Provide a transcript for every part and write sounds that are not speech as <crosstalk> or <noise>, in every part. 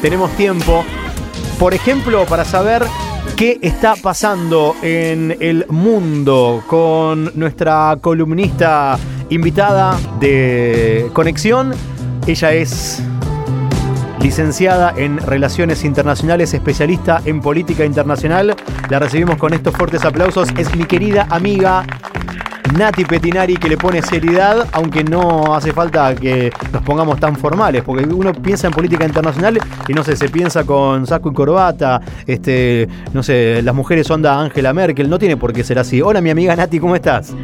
tenemos tiempo, por ejemplo, para saber qué está pasando en el mundo con nuestra columnista invitada de Conexión. Ella es licenciada en Relaciones Internacionales, especialista en política internacional. La recibimos con estos fuertes aplausos. Es mi querida amiga Nati Petinari que le pone seriedad, aunque no hace falta que nos pongamos tan formales, porque uno piensa en política internacional y no sé, se piensa con saco y corbata, este, no sé, las mujeres onda Angela Merkel, no tiene por qué ser así. Hola mi amiga Nati, ¿cómo estás?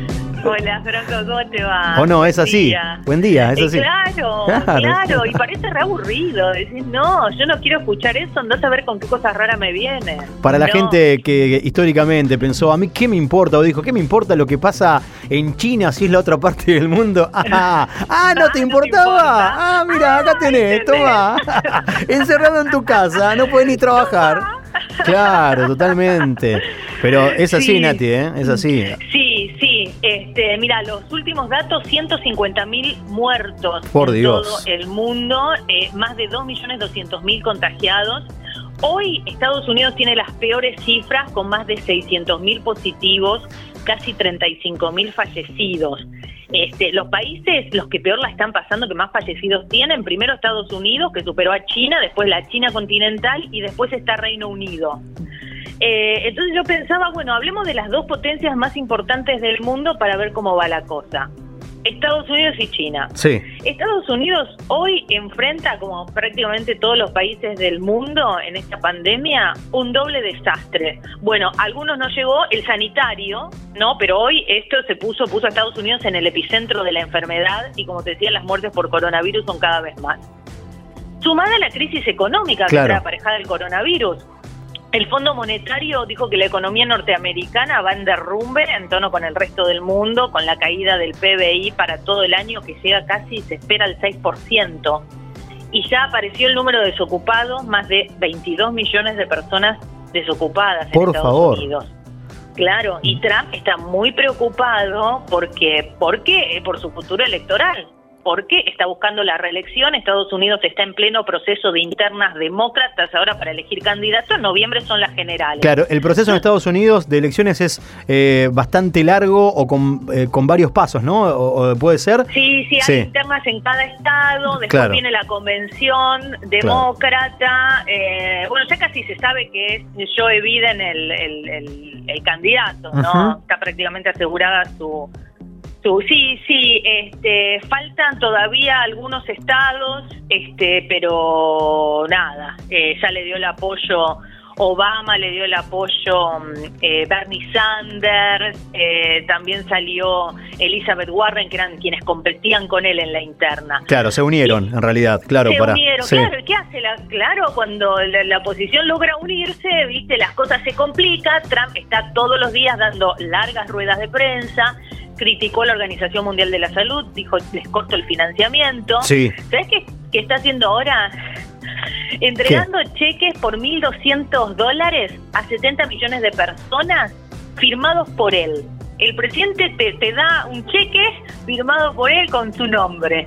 Hola, Franco, ¿cómo te va? ¿O no? Es así. Buen día, es así. Claro, claro, y parece re aburrido. Decís, no, yo no quiero escuchar eso, no saber con qué cosas raras me vienen. Para la gente que históricamente pensó, a mí qué me importa, o dijo, ¿qué me importa lo que pasa en China si es la otra parte del mundo? <laughs> Ah, ah ¿no te importaba? ah, mira, acá tenés, toma. <laughs> Encerrado en tu casa, no puedes ni trabajar. <laughs> Claro, totalmente. Pero es así, Nati, ¿eh? Es así. Sí, sí. Este, mira, los últimos datos, 150.000 muertos Por en Dios. todo el mundo, eh, más de 2.200.000 contagiados. Hoy Estados Unidos tiene las peores cifras con más de 600.000 positivos, casi 35.000 fallecidos. Este, los países, los que peor la están pasando, que más fallecidos tienen, primero Estados Unidos, que superó a China, después la China continental y después está Reino Unido. Eh, entonces yo pensaba, bueno, hablemos de las dos potencias más importantes del mundo para ver cómo va la cosa. Estados Unidos y China. Sí. Estados Unidos hoy enfrenta, como prácticamente todos los países del mundo en esta pandemia, un doble desastre. Bueno, a algunos no llegó el sanitario, ¿no? Pero hoy esto se puso, puso a Estados Unidos en el epicentro de la enfermedad y como te decía, las muertes por coronavirus son cada vez más. Sumada a la crisis económica que trae aparejada el coronavirus, el Fondo Monetario dijo que la economía norteamericana va en derrumbe en tono con el resto del mundo, con la caída del PBI para todo el año que llega casi, se espera al 6%. Y ya apareció el número de desocupados, más de 22 millones de personas desocupadas Por en Estados favor. Unidos. Claro, y Trump está muy preocupado porque, porque por su futuro electoral, porque está buscando la reelección. Estados Unidos está en pleno proceso de internas demócratas ahora para elegir candidatos. En noviembre son las generales. Claro, el proceso en Estados Unidos de elecciones es eh, bastante largo o con, eh, con varios pasos, ¿no? O, o puede ser. Sí, sí, hay Sí. internas en cada estado, después Claro. viene la convención demócrata, eh, bueno, ya casi se sabe que es Joe Biden el, el, el- el candidato, ¿no? Está prácticamente asegurada su... sí, sí, este, faltan todavía algunos estados, este, pero nada, eh, ya le dio el apoyo... Obama le dio el apoyo mm, eh, Bernie Sanders, eh, también salió Elizabeth Warren, que eran quienes competían con él en la interna. Claro, se unieron en realidad, claro, se para. unieron, sí. claro, ¿qué hace? La, claro, cuando la, la oposición logra unirse, viste, las cosas se complican, Trump está todos los días dando largas ruedas de prensa, criticó a la Organización Mundial de la Salud, dijo, les corto el financiamiento. Sí. ¿Sabes qué, qué está haciendo ahora? Entregando cheques por 1.200 dólares a 70 millones de personas firmados por él. El presidente te, te da un cheque firmado por él con su nombre.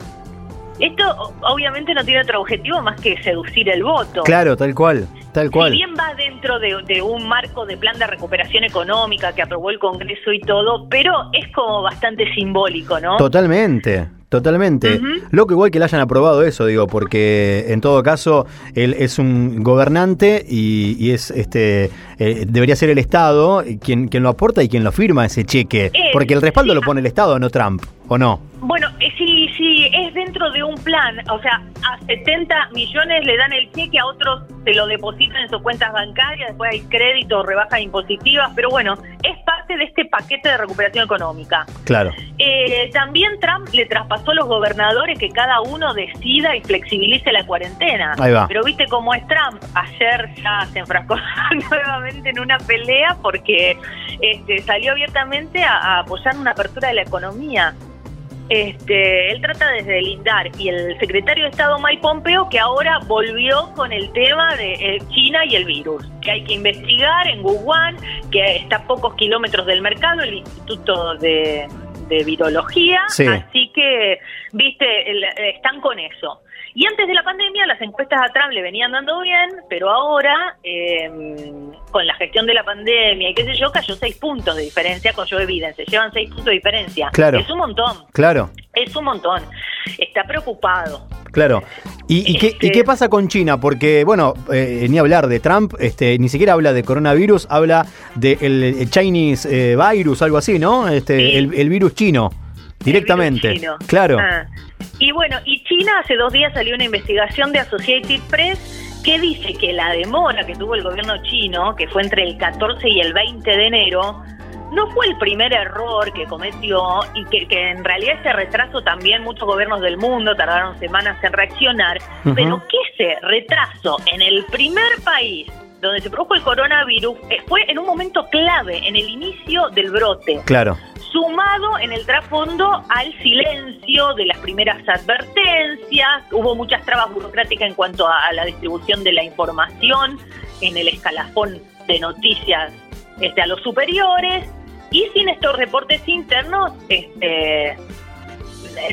Esto obviamente no tiene otro objetivo más que seducir el voto. Claro, tal cual, tal cual. Si bien va dentro de, de un marco de plan de recuperación económica que aprobó el Congreso y todo, pero es como bastante simbólico, ¿no? Totalmente, totalmente. Ujú. Loco igual que le hayan aprobado eso, digo, porque en todo caso él es un gobernante y, y es este eh, debería ser el Estado quien, quien lo aporta y quien lo firma ese cheque. Eh, porque el respaldo sí, lo pone el Estado, no Trump, ¿o no? Bueno, eh, sí, sí, es dentro de un plan. O sea, a 70 millones le dan el cheque, a otros se lo depositan en sus cuentas bancarias, después hay crédito, rebajas impositivas, pero bueno, es parte de este paquete de recuperación económica. Claro. Eh, también Trump le traspasó a los gobernadores que cada uno decida y flexibilice la cuarentena. Ahí va. Pero viste cómo es Trump. Ayer ya se enfrascó <laughs> nuevamente en una pelea porque este, salió abiertamente a, a apoyar una apertura de la economía. Este, él trata de deslindar y el secretario de Estado Mike Pompeo que ahora volvió con el tema de eh, China y el virus, que hay que investigar en Wuhan, que está a pocos kilómetros del mercado, el Instituto de, de virología, Sí. así que, viste, están con eso. Y antes de la pandemia las encuestas a Trump le venían dando bien, pero ahora, eh, con la gestión de la pandemia y qué sé yo, cayó seis puntos de diferencia con Joe Biden. Se llevan seis puntos de diferencia. Claro. Es un montón, Claro, es un montón. Está preocupado. Claro. ¿Y, y qué, Este- y qué pasa con China? Porque, bueno, eh, ni hablar de Trump, este, ni siquiera habla de coronavirus, habla del Chinese eh, virus, algo así, ¿no? Este, Sí. el, el virus chino, directamente. El virus chino. Claro. Ah. Y bueno, y China hace dos días salió una investigación de Associated Press que dice que la demora que tuvo el gobierno chino, que fue entre el 14 y el 20 de enero, no fue el primer error que cometió y que, que en realidad ese retraso también muchos gobiernos del mundo tardaron semanas en reaccionar, pero que ese retraso en el primer país donde se produjo el coronavirus eh, fue en un momento clave, en el inicio del brote Claro. sumado en el trasfondo al silencio de las primeras advertencias, hubo muchas trabas burocráticas en cuanto a, a la distribución de la información en el escalafón de noticias este, a los superiores, y sin estos reportes internos, este,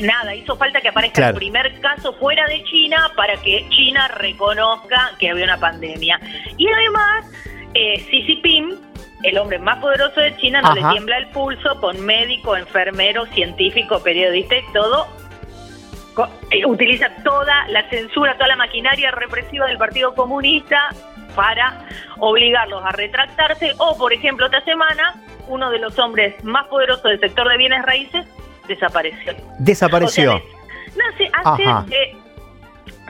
nada, hizo falta que aparezca Claro. el primer caso fuera de China para que China reconozca que había una pandemia. Y además, eh, Xi Jinping, el hombre más poderoso de China, no Ajá. le tiembla el pulso con médico, enfermero, científico, periodista y todo. Eh, Utiliza toda la censura, toda la maquinaria represiva del Partido Comunista para obligarlos a retractarse. O, por ejemplo, esta semana, uno de los hombres más poderosos del sector de bienes raíces desapareció. Desapareció. O sea, no sé, hace, eh,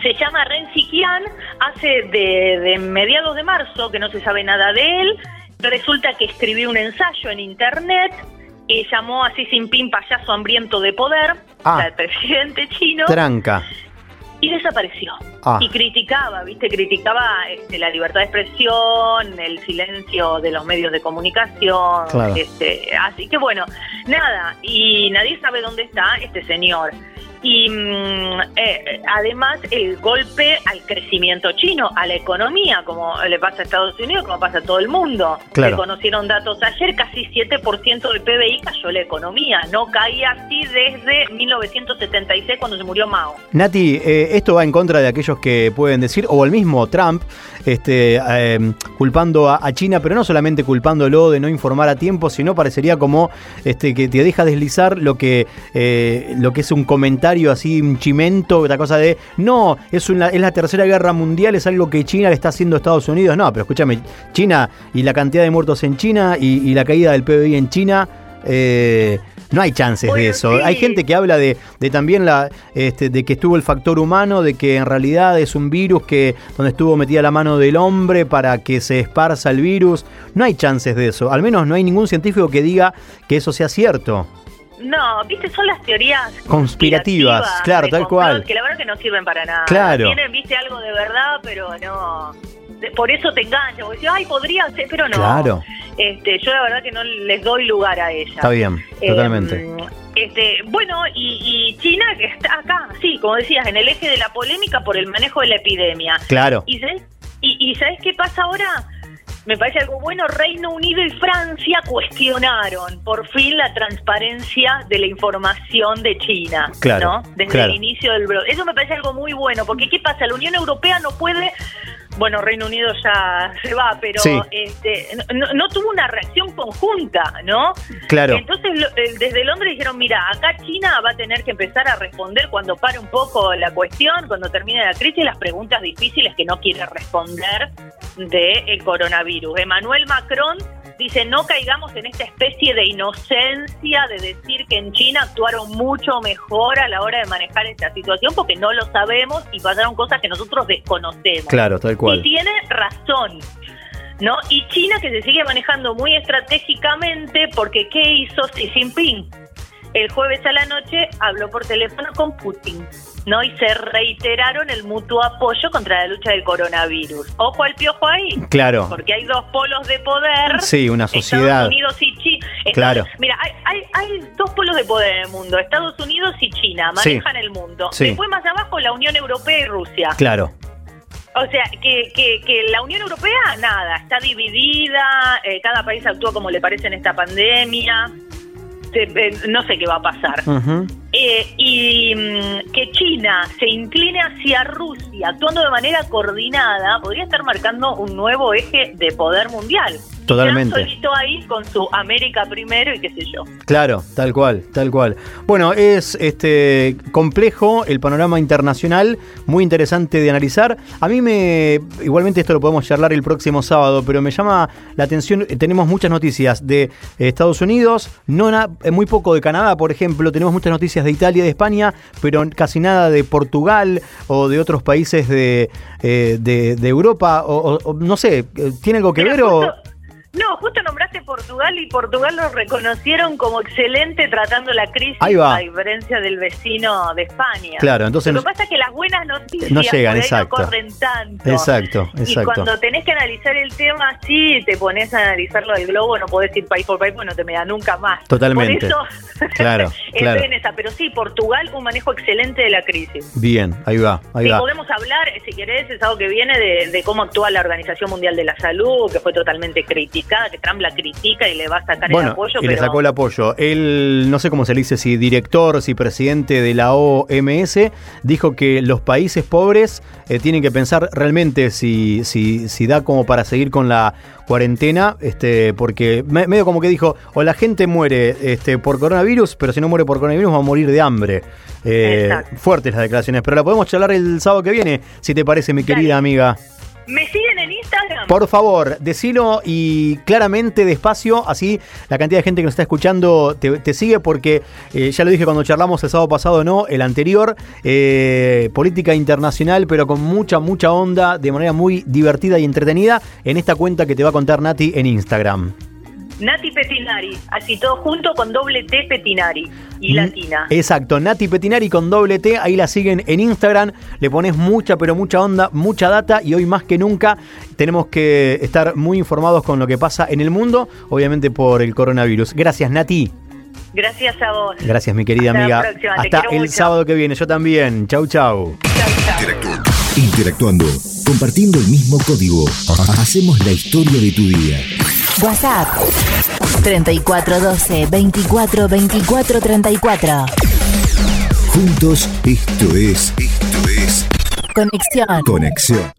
se llama Ren Sikian, hace de, de mediados de marzo que no se sabe nada de él. Resulta que escribió un ensayo en internet y llamó a Xi Jinping payaso hambriento de poder, Ah. o sea, el presidente chino, Tranca. Y desapareció. Ah. Y criticaba, ¿viste? Criticaba este, la libertad de expresión, el silencio de los medios de comunicación. Claro. Este, así que bueno, nada, y nadie sabe dónde está este señor. Y mm, eh, además el golpe al crecimiento chino, a la economía, como le pasa a Estados Unidos, como pasa a todo el mundo. Claro. Se conocieron datos ayer, casi 7% del PBI cayó la economía. No caía así desde 1976 cuando se murió Mao. Nati, eh, esto va en contra de aquellos que pueden decir, o el mismo Trump, este, eh, culpando a, a China, pero no solamente culpándolo de no informar a tiempo, sino parecería como este, que te deja deslizar lo que, lo que es un comentario así, un chimento, otra cosa de, no, es, una, es la tercera guerra mundial, es algo que China le está haciendo a Estados Unidos. No, pero escúchame, China y la cantidad de muertos en China y, y la caída del PBI en China. eh, no hay chances de eso. sí. Hay gente que habla de, de también la, este, de que estuvo el factor humano, de que en realidad es un virus que donde estuvo metida la mano del hombre para que se esparza el virus. No hay chances de eso. Al menos no hay ningún científico que diga que eso sea cierto. No, viste, son las teorías Conspirativas, claro, tal complot, cual. Que la verdad que no sirven para nada. Claro. Tienen, viste, algo de verdad, pero no. Por eso te enganchan, porque ay, podría ser, pero no. Claro. Este, yo la verdad que no les doy lugar a ella. Está bien, Eh, totalmente. este, bueno, y, y China que está acá, sí, como decías, en el eje de la polémica por el manejo de la epidemia. Claro. ¿Y y, y ¿sabes qué pasa ahora? Me parece algo bueno, Reino Unido y Francia cuestionaron por fin la transparencia de la información de China, Claro, ¿no? Desde claro. el inicio del brote. Eso me parece algo muy bueno, porque ¿qué pasa? La Unión Europea no puede, bueno, Reino Unido ya se va, pero Sí. este, no, no tuvo una reacción conjunta, ¿no? Claro. Entonces, lo- eh, desde Londres dijeron, mira, acá China va a tener que empezar a responder cuando pare un poco la cuestión, cuando termine la crisis, las preguntas difíciles que no quiere responder del coronavirus. Emmanuel Macron dice, no caigamos en esta especie de inocencia de decir que en China actuaron mucho mejor a la hora de manejar esta situación, porque no lo sabemos y pasaron cosas que nosotros desconocemos. Claro, tal Y cual. tiene razón. ¿No? Y China que se sigue manejando muy estratégicamente porque ¿qué hizo Xi Jinping? El jueves a la noche habló por teléfono con Putin, ¿no? Y se reiteraron el mutuo apoyo contra la lucha del coronavirus. Ojo al piojo ahí. Claro. Porque hay dos polos de poder. Sí, una sociedad. Estados Unidos y China. Claro. Mira, hay, hay, hay dos polos de poder en el mundo. Estados Unidos y China Sí. manejan el mundo. Sí. Después más abajo la Unión Europea y Rusia. Claro. O sea, que, que, que la Unión Europea, nada, está dividida, eh, cada país actúa como le parece en esta pandemia. No sé qué va a pasar. Eh, y mm, que China se incline hacia Rusia, actuando de manera coordinada, podría estar marcando un nuevo eje de poder mundial. Totalmente. solito ahí con su América primero y qué sé yo. Claro, tal cual, tal cual. Bueno, es este complejo el panorama internacional, muy interesante de analizar. A mí me, igualmente esto lo podemos charlar el próximo sábado, pero me llama la atención, tenemos muchas noticias de Estados Unidos, no eh, muy poco de Canadá, por ejemplo, tenemos muchas noticias de Italia y de España, pero casi nada de Portugal o de otros países de, eh, de, Europa, o, no sé, eh, ¿tiene algo que ver o...? Portugal y Portugal lo reconocieron como excelente tratando la crisis, a diferencia del vecino de España. Claro, entonces lo que pasa es que las buenas noticias no llegan, exacto. corren tanto. Exacto, exacto. Y cuando tenés que analizar el tema así, te pones a analizarlo del globo, no podés ir país por país, pues no te me da nunca más. Totalmente. Por eso, <laughs> claro, <laughs> claro. en esa. Pero sí, Portugal, un manejo excelente de la crisis. Bien, ahí va, ahí sí, va. podemos hablar, si querés, el sábado que viene, de, de cómo actúa la Organización Mundial de la Salud, que fue totalmente crítica que Trump la critica y le va a sacar el apoyo. Y le sacó el apoyo. Él, no sé cómo se le dice, si director, si presidente de la OMS, dijo que los países pobres eh, tienen que pensar realmente si, si, si da como para seguir con la cuarentena, este, porque medio como que dijo, o la gente muere este, por coronavirus, pero si no muere por coronavirus va a morir de hambre. Eh, fuertes las declaraciones, pero la podemos charlar el sábado que viene, si te parece, mi querida amiga. ¿Me siguen en Instagram? Por favor, decilo y claramente, despacio, así la cantidad de gente que nos está escuchando te, sigue porque eh, ya lo dije cuando charlamos el sábado pasado, no, el anterior, eh, política internacional, pero con mucha, mucha onda, de manera muy divertida y entretenida, en esta cuenta que te va a contar Nati en Instagram. Nati Petinari, así todo junto con doble T Petinari y mm, latina. Exacto, Nati Petinari con doble T, ahí la siguen en Instagram, le pones mucha pero mucha onda, mucha data y hoy más que nunca tenemos que estar muy informados con lo que pasa en el mundo, obviamente por el coronavirus. Gracias Nati. Gracias a vos. Gracias mi querida amiga. Hasta el sábado que viene, yo también. Chau chau. Interactuando, compartiendo el mismo código. Hacemos la historia de tu día. WhatsApp 3412 24 24 34. Juntos, esto es. Esto es. Conexión. Conexión.